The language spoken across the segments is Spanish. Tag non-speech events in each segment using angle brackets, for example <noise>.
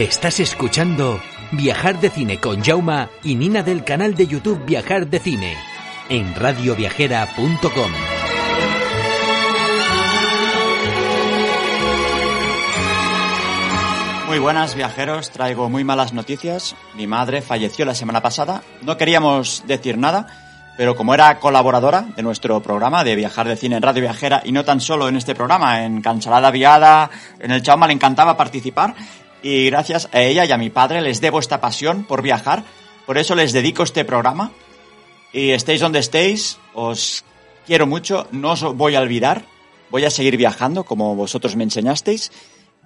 Estás escuchando Viajar de Cine con Jauma y Nina del canal de YouTube Viajar de Cine en radioviajera.com. Muy buenas viajeros, traigo muy malas noticias. Mi madre falleció la semana pasada. No queríamos decir nada, pero como era colaboradora de nuestro programa de Viajar de Cine en Radio Viajera y no tan solo en este programa, en Cancelada Viada, en el Chauma le encantaba participar y gracias a ella y a mi padre les debo esta pasión por viajar. Por eso les dedico este programa. Y estéis donde estéis, os quiero mucho, no os voy a olvidar. Voy a seguir viajando como vosotros me enseñasteis.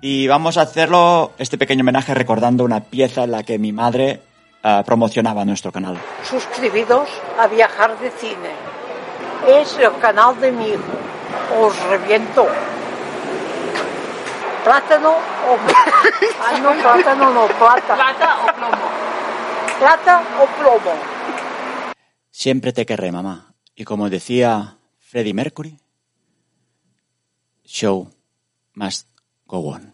Y vamos a hacerlo, este pequeño homenaje, recordando una pieza en la que mi madre uh, promocionaba nuestro canal. Suscribidos a Viajar de Cine. Es el canal de mi hijo. Os reviento. Plátano o... Ah, <laughs> no, plátano no, plata. Plata o plomo. Plata o plomo. Siempre te querré, mamá. Y como decía Freddie Mercury, show must go on.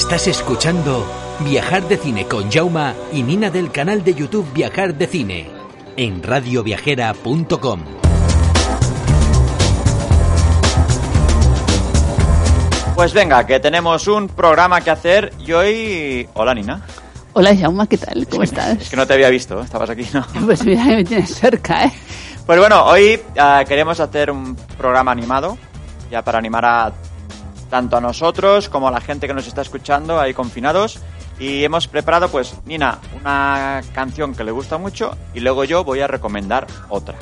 Estás escuchando Viajar de Cine con Jauma y Nina del canal de YouTube Viajar de Cine en radioviajera.com. Pues venga, que tenemos un programa que hacer y hoy... Hola, Nina. Hola, Jauma, ¿qué tal? ¿Cómo estás? Es que no te había visto, estabas aquí, ¿no? <laughs> Pues mira, me tienes cerca, ¿eh? Pues bueno, hoy ah, queremos hacer un programa animado, ya para animar a tanto a nosotros como a la gente que nos está escuchando ahí confinados. Y hemos preparado, pues, Nina, una canción que le gusta mucho y luego yo voy a recomendar otra.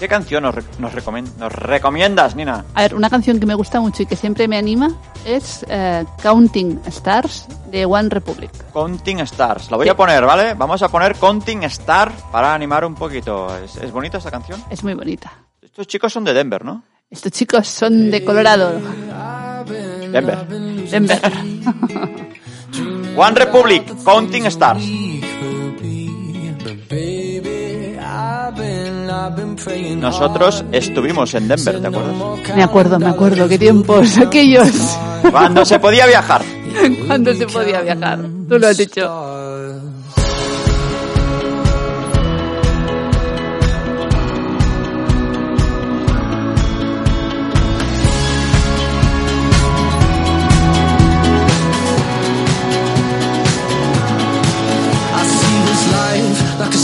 ¿Qué canción nos, re- nos, recomen- nos recomiendas, Nina? A ver, una canción que me gusta mucho y que siempre me anima es eh, Counting Stars de One Republic. Counting Stars. La voy Sí. a poner, ¿vale? Vamos a poner Counting Star para animar un poquito. ¿Es, es bonita esta canción? Es muy bonita. Estos chicos son de Denver, ¿no? Estos chicos son de Colorado. Denver. Denver. <laughs> One Republic, Counting Stars. Nosotros estuvimos en Denver, ¿te acuerdas? Me acuerdo, me acuerdo. Qué tiempos <laughs> aquellos. Cuando se podía viajar. Cuando se podía viajar. Tú lo has dicho.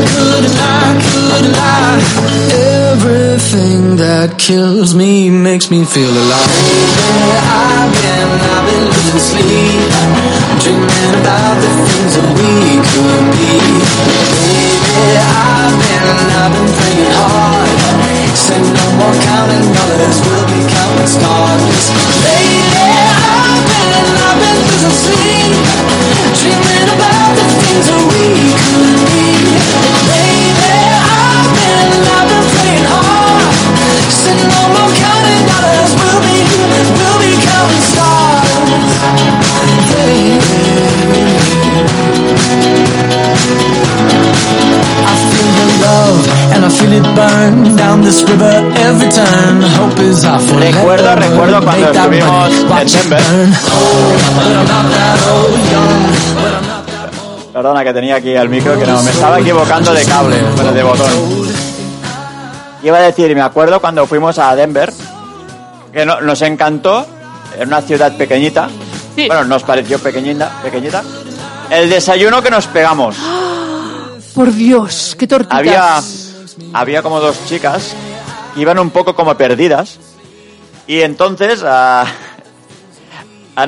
could lie, could lie. Everything that kills me makes me feel alive. Baby, I've been, I've been losing sleep. Dreaming about the things that we could be. Baby, I've been, I've been praying hard. Say no more counting dollars, we'll be counting stars. Lady, I've been, I've been losing sleep. Dreaming about the things that we could I feel it burn down this river every turn. Hope is our forever. Recuerdo, recuerdo cuando estuvimos en Denver. burn. Old, but I'm not that old. Young, but I'm not that old. Perdona que tenía aquí el micro, que no, me estaba equivocando de cable, bueno, de botón. Iba a decir, me acuerdo cuando fuimos a Denver, que no- nos encantó, en una ciudad pequeñita, Sí. bueno, nos pareció pequeñita, pequeñita, el desayuno que nos pegamos. <gasps> Por Dios, qué tortitas. Había, había como dos chicas que iban un poco como perdidas y entonces ah, <laughs>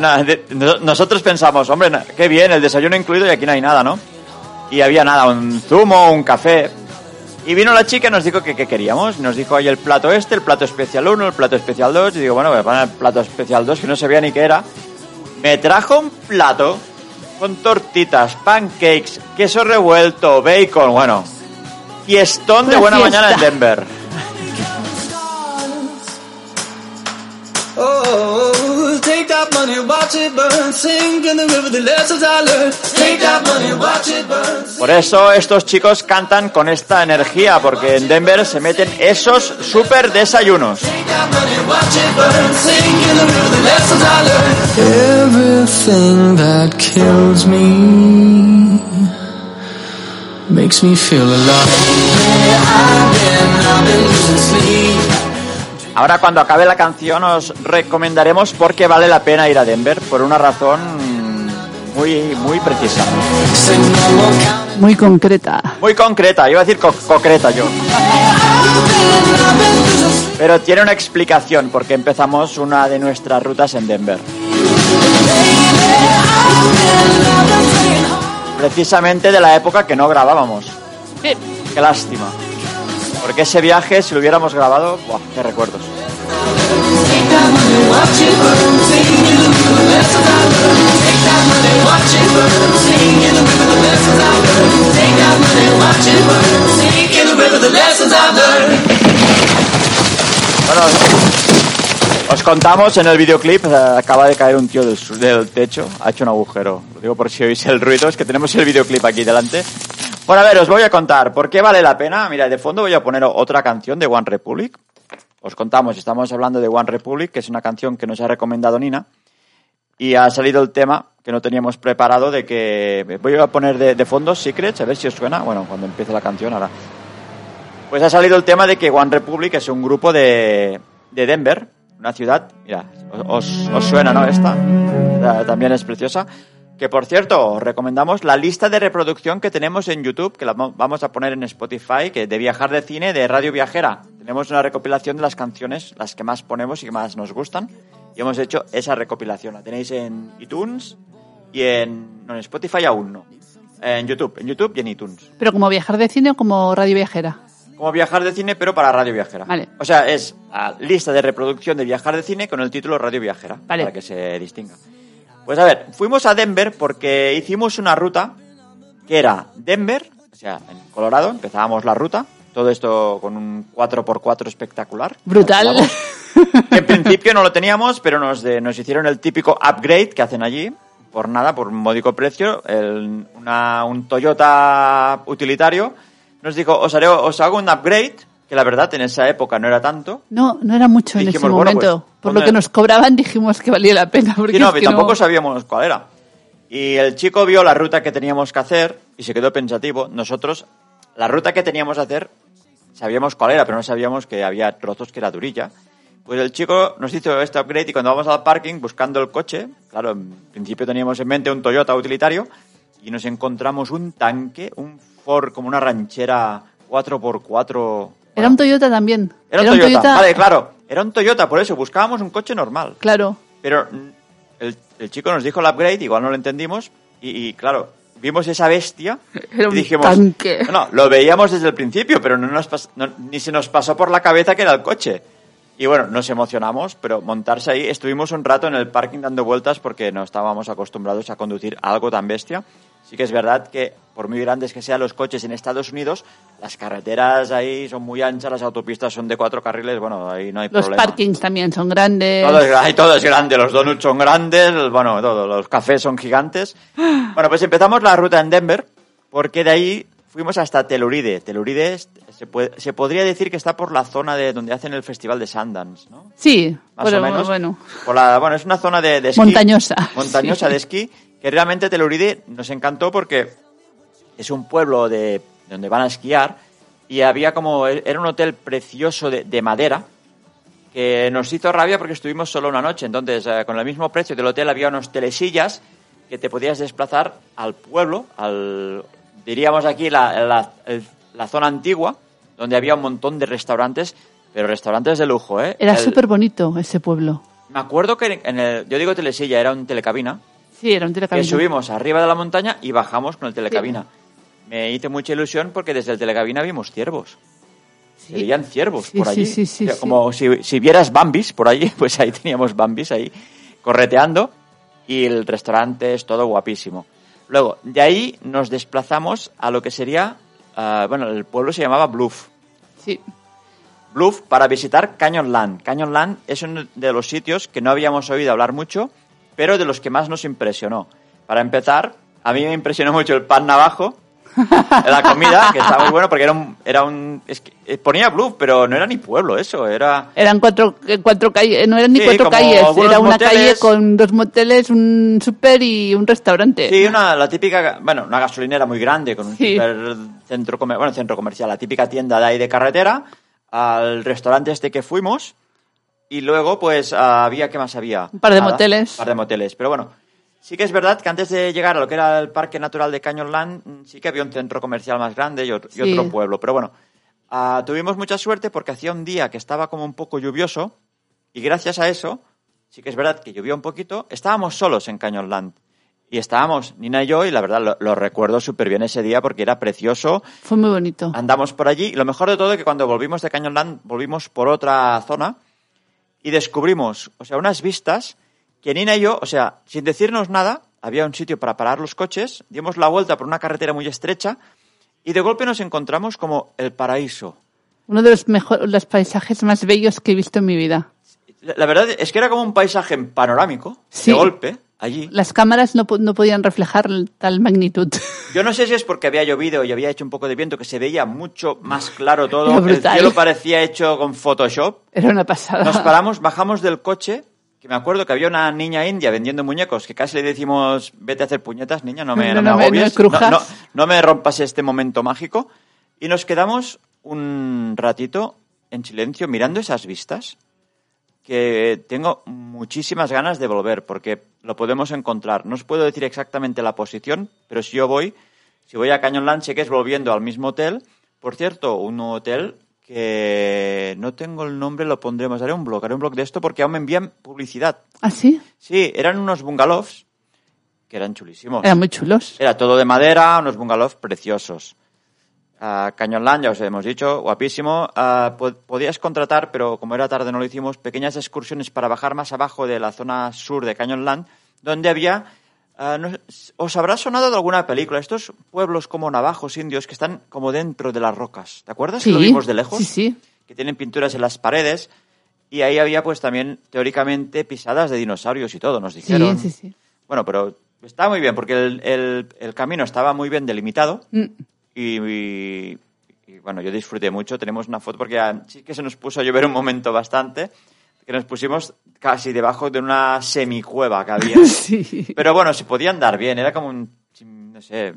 no- nosotros pensamos, hombre, qué bien, el desayuno incluido y aquí no hay nada, ¿no? Y había nada, un zumo, un café. Y vino la chica y nos dijo que queríamos. Nos dijo ahí el plato este, el plato especial 1, el plato especial 2. Y digo, bueno, a poner el plato especial 2, que no sabía ni qué era. Me trajo un plato con tortitas, pancakes, queso revuelto, bacon, bueno. Fiestón de buena fiesta. mañana en Denver. Oh, take that money, watch it burn. Sink in the river, the lessons I learned. Take that money, watch it burn. Por eso estos chicos cantan con esta energía, porque en Denver se meten esos super desayunos. Take that money, watch it burn. Sink in the river, the lessons I learned. Everything that kills me makes me feel alive. Ahora cuando acabe la canción os recomendaremos por qué vale la pena ir a Denver, por una razón muy, muy precisa. Muy concreta. Muy concreta, iba a decir co- concreta yo. Pero tiene una explicación porque empezamos una de nuestras rutas en Denver. Precisamente de la época que no grabábamos. Sí. Qué lástima. Porque ese viaje, si lo hubiéramos grabado, ¡buah, qué recuerdos! Contamos en el videoclip, acaba de caer un tío del, del techo, ha hecho un agujero. Lo digo por si oís el ruido, es que tenemos el videoclip aquí delante. Bueno, a ver, os voy a contar por qué vale la pena. Mira, de fondo voy a poner otra canción de One Republic. Os contamos, estamos hablando de One Republic, que es una canción que nos ha recomendado Nina. Y ha salido el tema que no teníamos preparado de que... Voy a poner de, de fondo Secrets, a ver si os suena. Bueno, cuando empiece la canción ahora. Pues ha salido el tema de que One Republic es un grupo de, de Denver, una ciudad, mira, os, os suena, ¿no? Esta también es preciosa. Que por cierto, os recomendamos la lista de reproducción que tenemos en YouTube, que la mo- vamos a poner en Spotify, que de Viajar de Cine, de Radio Viajera. Tenemos una recopilación de las canciones, las que más ponemos y que más nos gustan. Y hemos hecho esa recopilación. La tenéis en iTunes y en, no, en Spotify aún no. En YouTube, en YouTube y en iTunes. Pero como viajar de cine o como radio viajera. Como viajar de cine, pero para Radio Viajera. Vale. O sea, es la lista de reproducción de viajar de cine con el título Radio Viajera. Vale. Para que se distinga. Pues a ver, fuimos a Denver porque hicimos una ruta que era Denver, o sea, en Colorado, empezábamos la ruta. Todo esto con un 4x4 espectacular. Brutal. En principio no lo teníamos, pero nos, de- nos hicieron el típico upgrade que hacen allí. Por nada, por un módico precio. el- una- un Toyota utilitario nos dijo, os, haré, os hago un upgrade, que la verdad en esa época no era tanto. No, no era mucho en ese bueno, momento. pues, Por lo que nos cobraban dijimos que valía la pena. Porque Sí, no, es que tampoco no- sabíamos cuál era. Y el chico vio la ruta que teníamos que hacer y se quedó pensativo. Nosotros, la ruta que teníamos que hacer, sabíamos cuál era, pero no sabíamos que había trozos que era durilla. Pues el chico nos hizo este upgrade y cuando vamos al parking buscando el coche, claro, en principio teníamos en mente un Toyota utilitario y nos encontramos un tanque, un Ford como una ranchera 4x4. Era un Toyota también. Era un Toyota. Vale, claro. Era un Toyota, por eso buscábamos un coche normal. Claro. Pero el, el chico nos dijo el upgrade, igual no lo entendimos, y, y, claro, vimos esa bestia <laughs> Era y un dijimos, tanque. No, lo veíamos desde el principio, pero no nos no- ni se nos pasó por la cabeza que era el coche. Y bueno, nos emocionamos, pero montarse ahí, estuvimos un rato en el parking dando vueltas porque no estábamos acostumbrados a conducir algo tan bestia. Sí que es verdad que, por muy grandes que sean los coches en Estados Unidos, las carreteras ahí son muy anchas, las autopistas son de cuatro carriles, bueno, ahí no hay Los problema. parkings también son grandes. Todo es, todo es grande, los donuts son grandes, bueno, todo, los cafés son gigantes. <gasps> Bueno, pues empezamos la ruta en Denver, porque de ahí fuimos hasta. Telluride es- se, puede- se podría decir que está por la zona de donde hacen el festival de Sundance, ¿no? Sí, Más bueno, o menos. bueno. Por la, bueno, es una zona de, de esquí. Montañosa. <laughs> Montañosa Sí. de esquí, que realmente Telluride nos encantó porque es un pueblo de donde van a esquiar y había como, era un hotel precioso de, de madera que nos hizo rabia porque estuvimos solo una noche. Entonces, eh, con el mismo precio del hotel había unos telesillas que te podías desplazar al pueblo, al, diríamos aquí, la, la- el- la zona antigua, donde había un montón de restaurantes, pero restaurantes de lujo, ¿eh? Era súper bonito ese pueblo. Me acuerdo que en el, yo digo telesilla, era un telecabina, Sí, era un que telecabina. subimos arriba de la montaña y bajamos con el telecabina. Me hice mucha ilusión porque desde el telecabina vimos ciervos. Se Sí. veían ciervos Sí, por allí. sí, sí, O sea. Como si, si vieras Bambis por allí, <laughs> pues ahí teníamos Bambis ahí correteando y el restaurante es todo guapísimo. Luego, de ahí nos desplazamos a lo que sería, ah, bueno, el pueblo se llamaba Bluff. Sí. Bluff para visitar Canyonland. Canyonland es uno de los sitios que no habíamos oído hablar mucho, pero de los que más nos impresionó. Para empezar, a mí me impresionó mucho el pan navajo, <laughs> la comida, que estaba muy bueno porque era un... Era un es que, eh, ponía Bluff, pero no era ni pueblo eso, era... Eran cuatro, eh, cuatro calles, no eran ni Sí, cuatro calles, era una moteles. calle con dos moteles, un súper y un restaurante. Sí, una, la típica, bueno, una gasolinera muy grande con un Sí. super centro, bueno, centro comercial, la típica tienda de ahí de carretera, al restaurante este que fuimos y luego pues ah, había, ¿qué más había? Un par de moteles. Un par de moteles, pero bueno, sí que es verdad que antes de llegar a lo que era el Parque Natural de Canyonland, mm, sí que había un centro comercial más grande y otro, y otro pueblo, pero bueno, ah, tuvimos mucha suerte porque hacía un día que estaba como un poco lluvioso y gracias a eso, sí que es verdad que llovió un poquito, estábamos solos en Canyonland. Y estábamos, Nina y yo, y la verdad lo, lo recuerdo súper bien ese día porque era precioso. Fue muy bonito. Andamos por allí y lo mejor de todo es que cuando volvimos de Canyonland volvimos por otra zona y descubrimos, o sea, unas vistas que Nina y yo, o sea, sin decirnos nada, había un sitio para parar los coches, dimos la vuelta por una carretera muy estrecha y de golpe nos encontramos como el paraíso. Uno de los mejores, los paisajes más bellos que he visto en mi vida. La la verdad es que era como un paisaje panorámico, Sí. de golpe, allí. Las cámaras no, no podían reflejar tal magnitud. Yo no sé si es porque había llovido y había hecho un poco de viento que se veía mucho más claro todo. El cielo parecía hecho con Photoshop. Era una pasada. Nos paramos, bajamos del coche, que me acuerdo que había una niña india vendiendo muñecos, que casi le decimos, vete a hacer puñetas, niña, no me, <laughs> No, no me no me- agobies, no me crujas". no, no me rompas este momento mágico. Y nos quedamos un ratito en silencio mirando esas vistas, que tengo muchísimas ganas de volver, porque lo podemos encontrar. No os puedo decir exactamente la posición, pero si yo voy, si voy a Canyonland, sé que es volviendo al mismo hotel. Por cierto, un hotel que no tengo el nombre, lo pondremos. Haré un blog, haré un blog de esto porque aún me envían publicidad. ¿Ah, sí? Sí, eran unos bungalows que eran chulísimos. Eran muy chulos. Era todo de madera, unos bungalows preciosos. Ah, Canyonland, ya os hemos dicho, guapísimo. Ah, po- podías contratar, pero como era tarde no lo hicimos, pequeñas excursiones para bajar más abajo de la zona sur de Canyonland, donde había... ah, no os habrá sonado de alguna película, estos pueblos como navajos indios que están como dentro de las rocas. ¿Te acuerdas que Sí. lo vimos de lejos? Sí, sí. que tienen pinturas en las paredes y ahí había pues también teóricamente pisadas de dinosaurios y todo, nos dijeron. Sí, sí, sí. Bueno, pero está muy bien porque el, el- el camino estaba muy bien delimitado Mm. y, y- y, bueno, yo disfruté mucho. Tenemos una foto porque sí que se nos puso a llover un momento bastante, que nos pusimos casi debajo de una semicueva que había. <laughs> Sí. Pero bueno, se podía andar bien, era como un, no sé,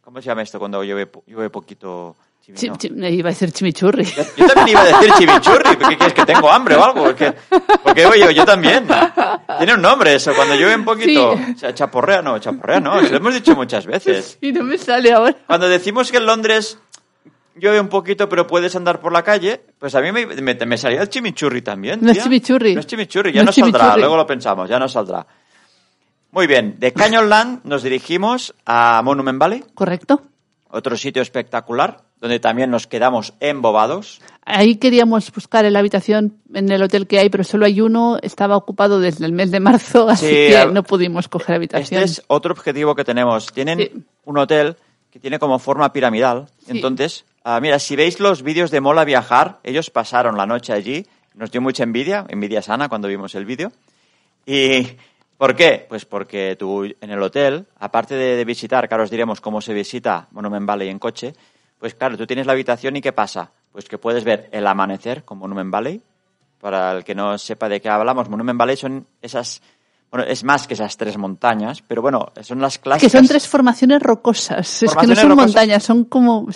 ¿cómo se llama esto cuando llueve, llueve poquito? Chi- iba a decir chimichurri. Yo, yo también iba a decir chimichurri, ¿qué quieres que tengo hambre o algo? ¿Qué? Porque oye, yo también. Tiene un nombre eso, cuando llueve un poquito. Sí. O sea, chaporrea no, chaporrea no, lo hemos dicho muchas veces. Y no me sale ahora. Cuando decimos que en Londres llueve un poquito pero puedes andar por la calle, pues a mí me, me, me salía el chimichurri también. No es chimichurri. No es chimichurri, ya No saldrá, luego lo pensamos, ya no saldrá. Muy bien, de Canyonland nos dirigimos a Monument Valley, ¿Correcto? otro sitio espectacular, donde también nos quedamos embobados. Ahí queríamos buscar en la habitación en el hotel que hay, pero solo hay uno. Estaba ocupado desde el mes de marzo, <laughs> así Sí, que no pudimos coger habitación. Este es otro objetivo que tenemos. Tienen Sí. un hotel que tiene como forma piramidal. Sí. Entonces, ah, mira, si veis los vídeos de Mola Viajar, ellos pasaron la noche allí. Nos dio mucha envidia, envidia sana cuando vimos el vídeo. ¿Y por qué? Pues porque tú en el hotel, aparte de, de visitar, ahora os diremos cómo se visita Monument Valley en coche, pues claro, tú tienes la habitación y ¿qué pasa? Pues que puedes ver el amanecer con Monument Valley. Para el que no sepa de qué hablamos, Monument Valley son esas... Bueno, es más que esas tres montañas, pero bueno, son las que clásicas. son tres formaciones rocosas. es que no Formaciones son rocosas. montañas, son como.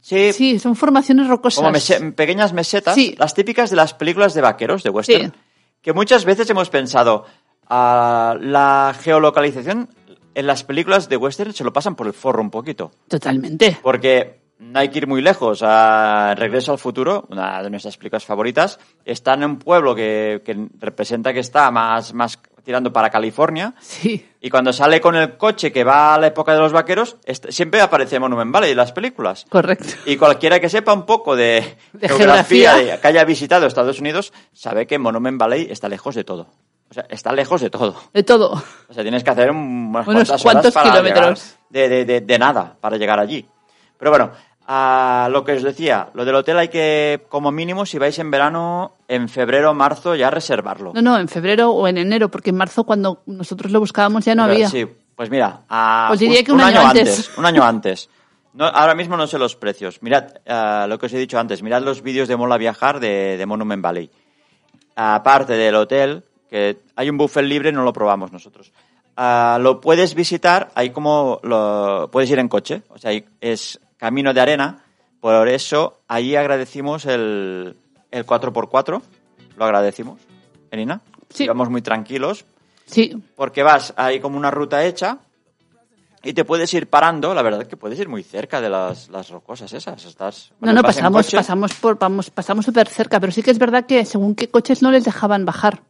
Sí, Sí, son formaciones rocosas. como pequeñas mesetas, Sí. las típicas de las películas de vaqueros, de western, Sí. que muchas veces hemos pensado, ah, la geolocalización en las películas de western se lo pasan por el forro un poquito, Totalmente. porque no hay que ir muy lejos. A Regreso al futuro, una de nuestras películas favoritas, está en un pueblo que, que representa que está más, más tirando para California, Sí. y cuando sale con el coche que va a la época de los vaqueros, est- siempre aparece Monument Valley en las películas. Correcto. Y cualquiera que sepa un poco de, De geografía, geografía. de- que haya visitado Estados Unidos, sabe que Monument Valley está lejos de todo. O sea, está lejos de todo. De todo. O sea, tienes que hacer un- unas Unos cuantas cuantos horas para kilómetros. de- de- de nada para llegar allí. Pero bueno, a lo que os decía, lo del hotel hay que, como mínimo, si vais en verano, en febrero marzo, ya reservarlo. No, no, en febrero o en enero, porque en marzo, cuando nosotros lo buscábamos, ya no Pero, había. Sí, pues mira, a- Pues diría que un año antes. Un año <laughs> antes. No, ahora mismo no sé los precios. Mirad ah, lo que os he dicho antes. Mirad los vídeos de Mola Viajar de, de Monument Valley. Aparte del hotel, que hay un buffet libre, no lo probamos nosotros. Ah, lo puedes visitar, ahí como lo, puedes ir en coche, o sea, es camino de arena. Por eso, ahí agradecimos el, el 4x4, lo agradecimos, Elina. Sí. Íbamos muy tranquilos, Sí, porque vas hay como una ruta hecha y te puedes ir parando, la verdad que puedes ir muy cerca de las, las rocosas esas. Estás, no, no, pasamos, pasamos por, vamos, pasamos súper cerca, pero sí que es verdad que según qué coches no les dejaban bajar.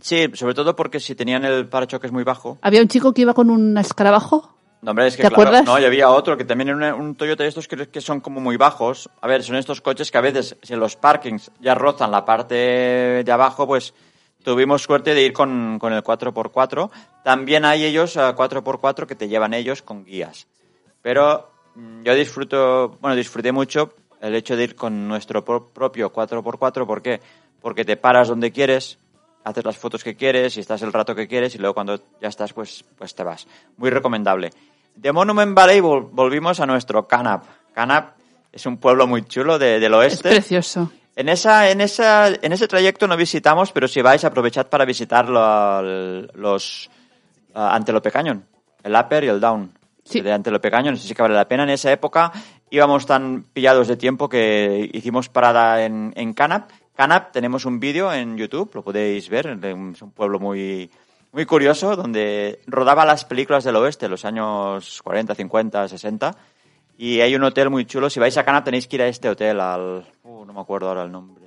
Sí, sobre todo porque si tenían el parachoques muy bajo. Había un chico que iba con un escarabajo. No, hombre, es que ¿Te claro, acuerdas? no, y había otro que también era un, un Toyota de estos que, que son como muy bajos. A ver, son estos coches que a veces, si en los parkings ya rozan la parte de abajo, pues tuvimos suerte de ir con, con el 4x4. También hay ellos eh, 4x4 que te llevan ellos con guías. Pero mm, yo disfruto, bueno, disfruté mucho el hecho de ir con nuestro pro- propio 4x4. ¿Por qué? Porque te paras donde quieres, haces las fotos que quieres y estás el rato que quieres y luego cuando ya estás, pues, pues te vas. Muy recomendable. De Monument Valley vol- volvimos a nuestro Canap. Canap es un pueblo muy chulo de- del Es oeste. precioso. En, esa, en, esa, en ese trayecto no visitamos, pero si vais, aprovechad para visitar lo- los ah, Antelope Canyon, el Upper y el Down. Sí. De Antelope Canyon, sí que vale la pena. En esa época íbamos tan pillados de tiempo que hicimos parada en, en Canap. Canap, tenemos un vídeo en YouTube, lo podéis ver, es un pueblo muy, muy curioso, donde rodaba las películas del oeste, los años 40, 50, 60. Y hay un hotel muy chulo. Si vais a Canap tenéis que ir a este hotel, al... uh, no me acuerdo ahora el nombre.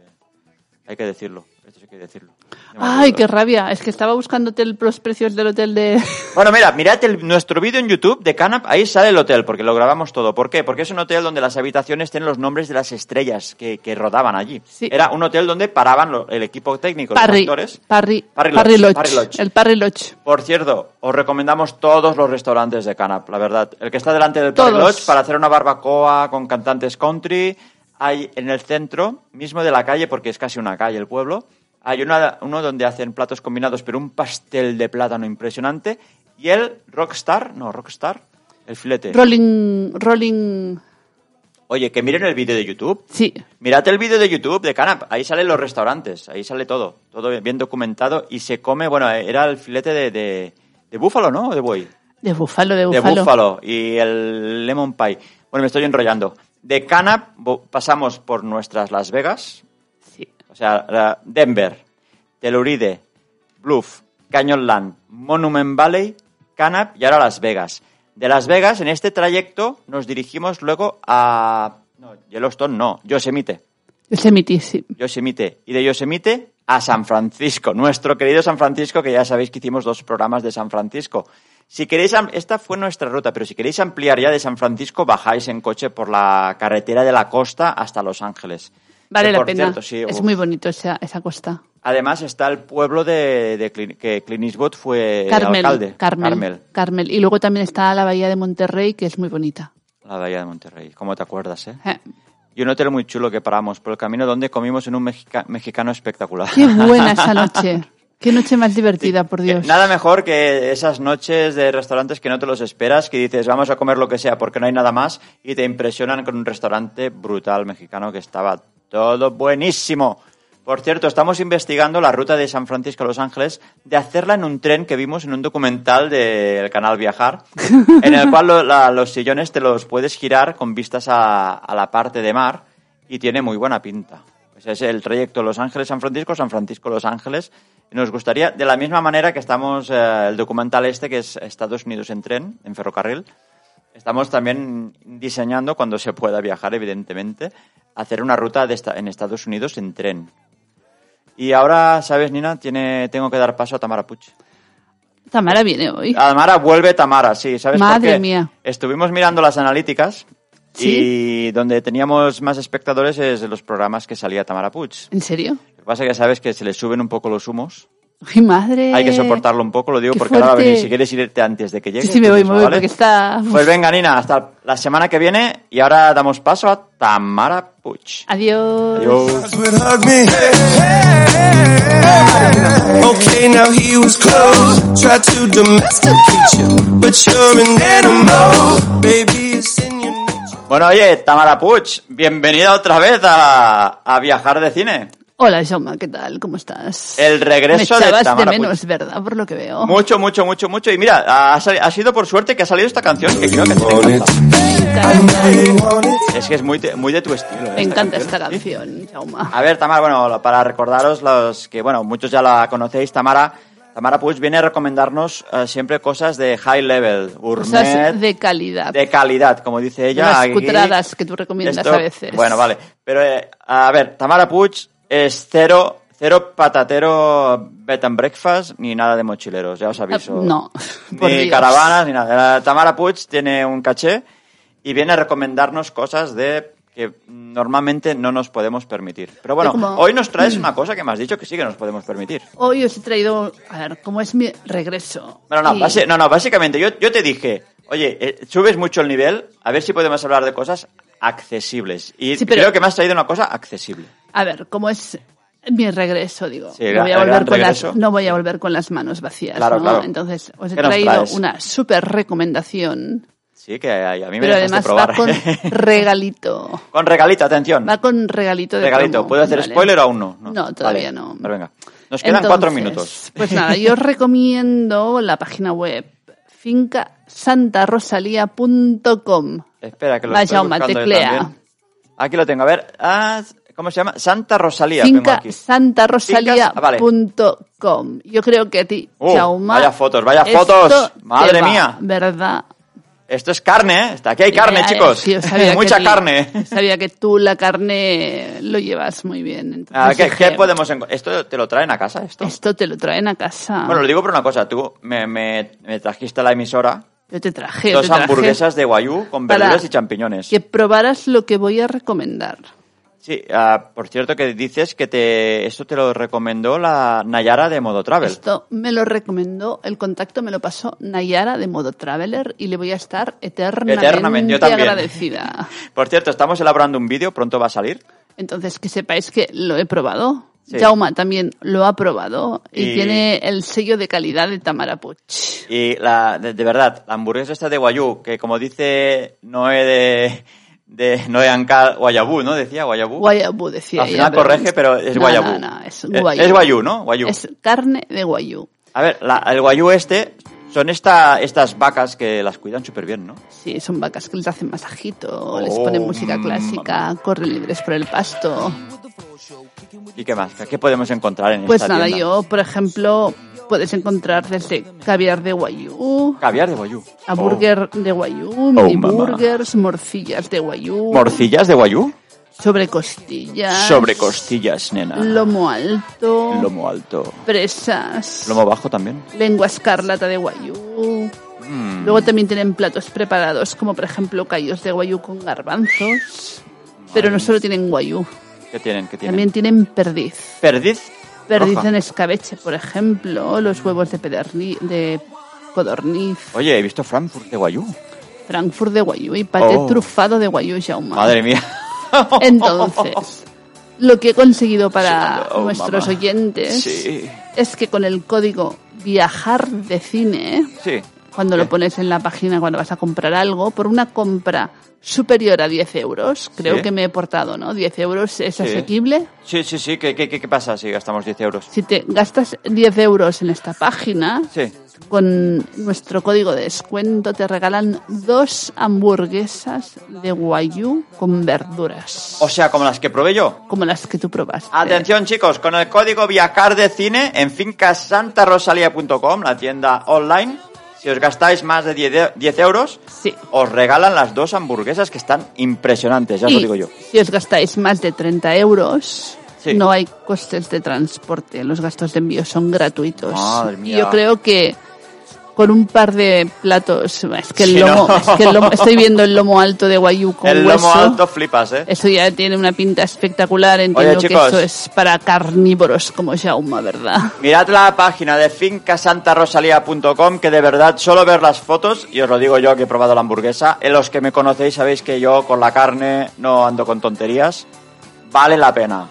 Hay que decirlo. Esto sí que hay que decirlo. No me Ay, qué rabia. Es que estaba buscando hotel- los precios del hotel de... <laughs> Bueno, mira, mirad el- nuestro vídeo en YouTube de Canap, ahí sale el hotel, porque lo grabamos todo. ¿Por qué? Porque es un hotel donde las habitaciones tienen los nombres de las estrellas que, que rodaban allí. Sí. Era un hotel donde paraban lo- el equipo técnico, los Parry, actores. Parry, Parry Parry Lodge, Lodge, Parry Lodge. El Parry Lodge. Por cierto, os recomendamos todos los restaurantes de Canap, la verdad. El que está delante del Parry. Lodge para hacer una barbacoa con cantantes country. Hay en el centro, mismo de la calle, porque es casi una calle el pueblo, hay una- uno donde hacen platos combinados, pero un pastel de plátano impresionante. Y el Rockstar, no, Rockstar, el filete. Rolling, Rolling, Oye, que miren el vídeo de YouTube. sí. Mirad el vídeo de YouTube de Canap, ahí salen los restaurantes, ahí sale todo, todo bien documentado y se come, bueno, era el filete de, de, de búfalo, ¿no? ¿O de buey? De búfalo, de De búfalo. búfalo y el lemon pie. Bueno, me estoy enrollando. De Canap pasamos por nuestras Las Vegas, sea, Denver, Telluride, Bluff, Canyonland, Monument Valley, Canap y ahora Las Vegas. De Las Vegas, en este trayecto, nos dirigimos luego a... No, Yellowstone no, Yosemite. Yosemite, sí. Yosemite. Y de Yosemite a San Francisco, nuestro querido San Francisco, que ya sabéis que hicimos dos programas de San Francisco. Si queréis, esta fue nuestra ruta, pero si queréis ampliar ya de San Francisco, bajáis en coche por la carretera de la costa hasta Los Ángeles. Vale Que, la por pena. cierto, sí, es muy bonito esa, esa costa. Además está el pueblo de, de que Clint Eastwood fue Carmel, alcalde. Carmel, Carmel, Carmel. Y luego también está la bahía de Monterrey, que es muy bonita. la bahía de Monterrey. ¿Cómo te acuerdas, eh? Eh, Y un hotel muy chulo que paramos por el camino donde comimos en un mexica- mexicano espectacular. Qué buena esa <laughs> noche. Qué noche más divertida, por Dios. Nada mejor que esas noches de restaurantes que no te los esperas, que dices vamos a comer lo que sea porque no hay nada más y te impresionan con un restaurante brutal mexicano que estaba todo buenísimo. Por cierto, estamos investigando la ruta de San Francisco a Los Ángeles de hacerla en un tren que vimos en un documental del canal Viajar, <laughs> en el cual lo- la- los sillones te los puedes girar con vistas a, a la parte de mar y tiene muy buena pinta. Pues es el trayecto Los Ángeles-San Francisco, San Francisco-Los Ángeles. Nos gustaría, de la misma manera que estamos, eh, el documental este, que es Estados Unidos en tren, en ferrocarril, estamos también diseñando, cuando se pueda viajar, evidentemente, hacer una ruta de esta- en Estados Unidos en tren. Y ahora, ¿sabes, Nina? Tiene, tengo que dar paso a Tamara Puch. Tamara viene hoy. Tamara, vuelve Tamara, sí, ¿sabes por Madre qué? mía. Estuvimos mirando las analíticas Sí. y donde teníamos más espectadores es de los programas que salía Tamara Puig. ¿En serio? Lo que pasa es que sabes que se le suben un poco los humos. <laughs> ¡Ay, madre! Hay que soportarlo un poco, lo digo qué porque ahora va a venir. fuerte. Si quieres irte antes de que llegue. Sí, sí, me voy, me voy, ¿vale? porque está... Pues venga, Nina, hasta la semana que viene y ahora damos paso a Tamara Puig. Adiós. Adiós. would hug me. Okay, now he was close. Tried to domesticate you, but you're an animal. Baby, it's in your nature. Bueno, oye, Tamara Puig, bienvenida otra vez a, a Viajar de Cine. Hola, Jaume, ¿qué tal? ¿Cómo estás? El regreso Me de echabas Tamara de menos, Puig. ¿verdad? Por lo que veo. Mucho, mucho, mucho, mucho. Y mira, ha, sido por suerte que ha salido esta canción que creo que te? Es que es muy, de- muy de tu estilo. ¿eh, Me encanta esta canción, Jaume. A ver, Tamara, bueno, para recordaros los que, bueno, muchos ya la conocéis, Tamara. Tamara Puig viene a recomendarnos eh, siempre cosas de high level, gourmet, Cosas de calidad. de calidad, como dice ella. Las aquí. cutradas que tú recomiendas Esto- a veces. Bueno, vale. Pero, eh, a ver, Tamara Puig es cero, cero patatero bed and breakfast ni nada de mochileros, ya os aviso. No, <laughs> Ni caravanas ni nada. Tamara Puig tiene un caché y viene a recomendarnos cosas de que normalmente no nos podemos permitir. Pero bueno, como- hoy nos traes una <clears throat> cosa que me has dicho que sí que nos podemos permitir. Hoy os he traído, a ver, cómo es mi regreso. Bueno, no, Y- no, no, básicamente yo, yo te dije, oye, eh, subes mucho el nivel, a ver si podemos hablar de cosas accesibles. Y Sí, pero- creo que me has traído una cosa accesible. A ver, cómo es mi regreso, digo. Sí, no, voy a volver con las, no voy a volver con las manos vacías, Claro, ¿no? claro. Entonces, os he ¿Qué nos traído una súper recomendación, Sí, que a, a mí me pero además probar. va con <laughs> regalito. Con regalito, atención. Va con regalito de regalito. ¿Puedo hacer ¿vale? spoiler o aún no? No, todavía Vale, no. Pero venga. Nos quedan cuatro minutos. Pues nada, <laughs> yo os recomiendo la página web fincasantarosalía.com. Espera, que lo Va, estoy buscando yo teclea. también. Aquí lo tengo. A ver, ah, ¿cómo se llama? Santa Rosalía. tengo aquí. fincasantarosalía.com. Yo creo que a ti, Uh, Jaume, vaya fotos, vaya fotos. Madre va, mía. ¿Verdad? Esto es carne, ¿eh? Aquí hay carne, Ya, chicos. sí, <laughs> que Mucha carne. Sabía que tú la carne lo llevas muy bien. entonces Ah, ¿qué, qué podemos ¿Esto te lo traen a casa? Esto? Esto te lo traen a casa. Bueno, lo digo por una cosa. Tú me, me- me trajiste a la emisora yo te traje. dos te traje hamburguesas de guayú con verduras y champiñones. Que probaras lo que voy a recomendar. Sí, ah, por cierto que dices que te esto te lo recomendó la Nayara de Modo Travel. Esto me lo recomendó, el contacto me lo pasó Nayara de Modo Traveler y le voy a estar eternamente, Eternamente, yo también. agradecida. <laughs> Por cierto, estamos elaborando un vídeo, pronto va a salir. Entonces, que sepáis que lo he probado. Sí. Jauma también lo ha probado y, Y- tiene el sello de calidad de Tamara Puig. Y la, de, de verdad, la hamburguesa esta de guayú, que como dice Noé de, de Noé Ancal, guayabú, ¿no? Decía guayabú. Guayabú decía Al ella, final pero es No, guayabú. No, no, es guayú. es guayú, ¿no? Guayú. Es carne de guayú. A ver, la- el guayú este son esta, estas vacas que las cuidan súper bien, ¿no? Sí, son vacas que les hacen masajito, les Oh, ponen música clásica, corren libres por el pasto. ¿Y qué más? ¿Qué podemos encontrar en Pues esta nada, tienda? yo, por ejemplo, puedes encontrar desde caviar de guayú, Caviar de guayú. hamburger de guayú, mini mamá. burgers, morcillas de guayú, Oh. ¿Morcillas de guayú? sobre costillas, Sobre costillas, nena. lomo alto, Lomo alto. presas, Lomo bajo también. lengua escarlata de guayú. Mm. Luego también tienen platos preparados, como por ejemplo callos de guayú con garbanzos. Pero no solo tienen guayú, ¿Qué tienen? ¿Qué tienen? también tienen perdiz. Perdiz. Perdiz en escabeche, por ejemplo, los huevos de, pederni- de codorniz, Oye, he visto Frankfurt de guayú. Frankfurt de guayú y paté Oh. trufado de guayú Jaume. Madre mía. <laughs> Entonces, lo que he conseguido para Oh, nuestros mamá. oyentes Sí. es que con el código viajar de cine, Sí. Cuando lo pones en la página cuando vas a comprar algo, por una compra superior a 10 euros, creo Sí. que me he portado, ¿no? 10 euros es Sí. asequible. Sí, sí, sí. ¿Qué, qué, qué- pasa si gastamos 10 euros? Si te gastas 10 euros en esta página, Sí. con nuestro código de descuento te regalan dos hamburguesas de guayú con verduras, O sea, como las que probé yo. como las que tú probaste. Atención chicos, con el código viajar de cine en fincasantarosalia.com, la tienda online, si os gastáis más de 10, e- 10 euros, Sí. os regalan las dos hamburguesas que están impresionantes, ya os lo digo yo. Si os gastáis más de 30 euros, Sí. no hay costes de transporte. Los gastos de envío son gratuitos. Madre Y mía. yo creo que con un par de platos, es que el lomo, ¿no? es que el lomo- estoy viendo el lomo alto de guayú con el hueso. lomo alto flipas, ¿eh? Eso ya tiene una pinta espectacular. Entiendo Oye, que eso es para carnívoros como Jauma, ¿verdad? Mirad la página de fincasantarosalia.com que de verdad solo ver las fotos, y os lo digo yo que he probado la hamburguesa, en los que me conocéis sabéis que yo con la carne no ando con tonterías, vale la pena.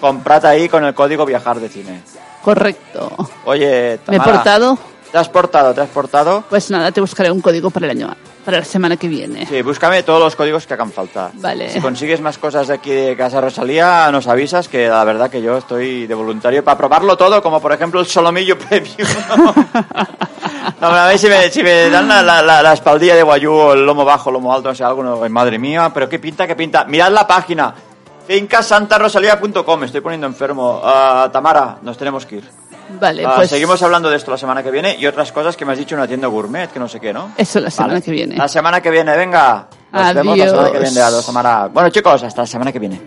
Comprad ahí con el código viajar de cine. Correcto. Oye, ¿Me he Tamara, portado? ¿Te has portado? ¿Te has portado? Pues nada, te buscaré un código para el año, para la semana que viene. Sí, búscame todos los códigos que hagan falta. Vale. Si consigues más cosas de aquí de Casa Rosalía, nos avisas que la verdad que yo estoy de voluntario para probarlo todo, como por ejemplo el solomillo <laughs> preview. no, a ver si me, si me dan la, la, la- la espaldilla de guayú o el lomo bajo, lomo alto, no sé, algo, no, ay, madre mía, pero qué pinta, qué pinta. Mirad la página, fincasantarosalía.com, estoy poniendo enfermo. Ah, Tamara, nos tenemos que ir. Vale, Ah, pues Seguimos hablando de esto la semana que viene y otras cosas que me has dicho en una tienda gourmet, que no sé qué, ¿no? eso la semana Vale. que viene. La semana que viene, venga. Nos vemos la semana que Adiós. viene. Adiós, Tamara. Bueno, chicos, hasta la semana que viene.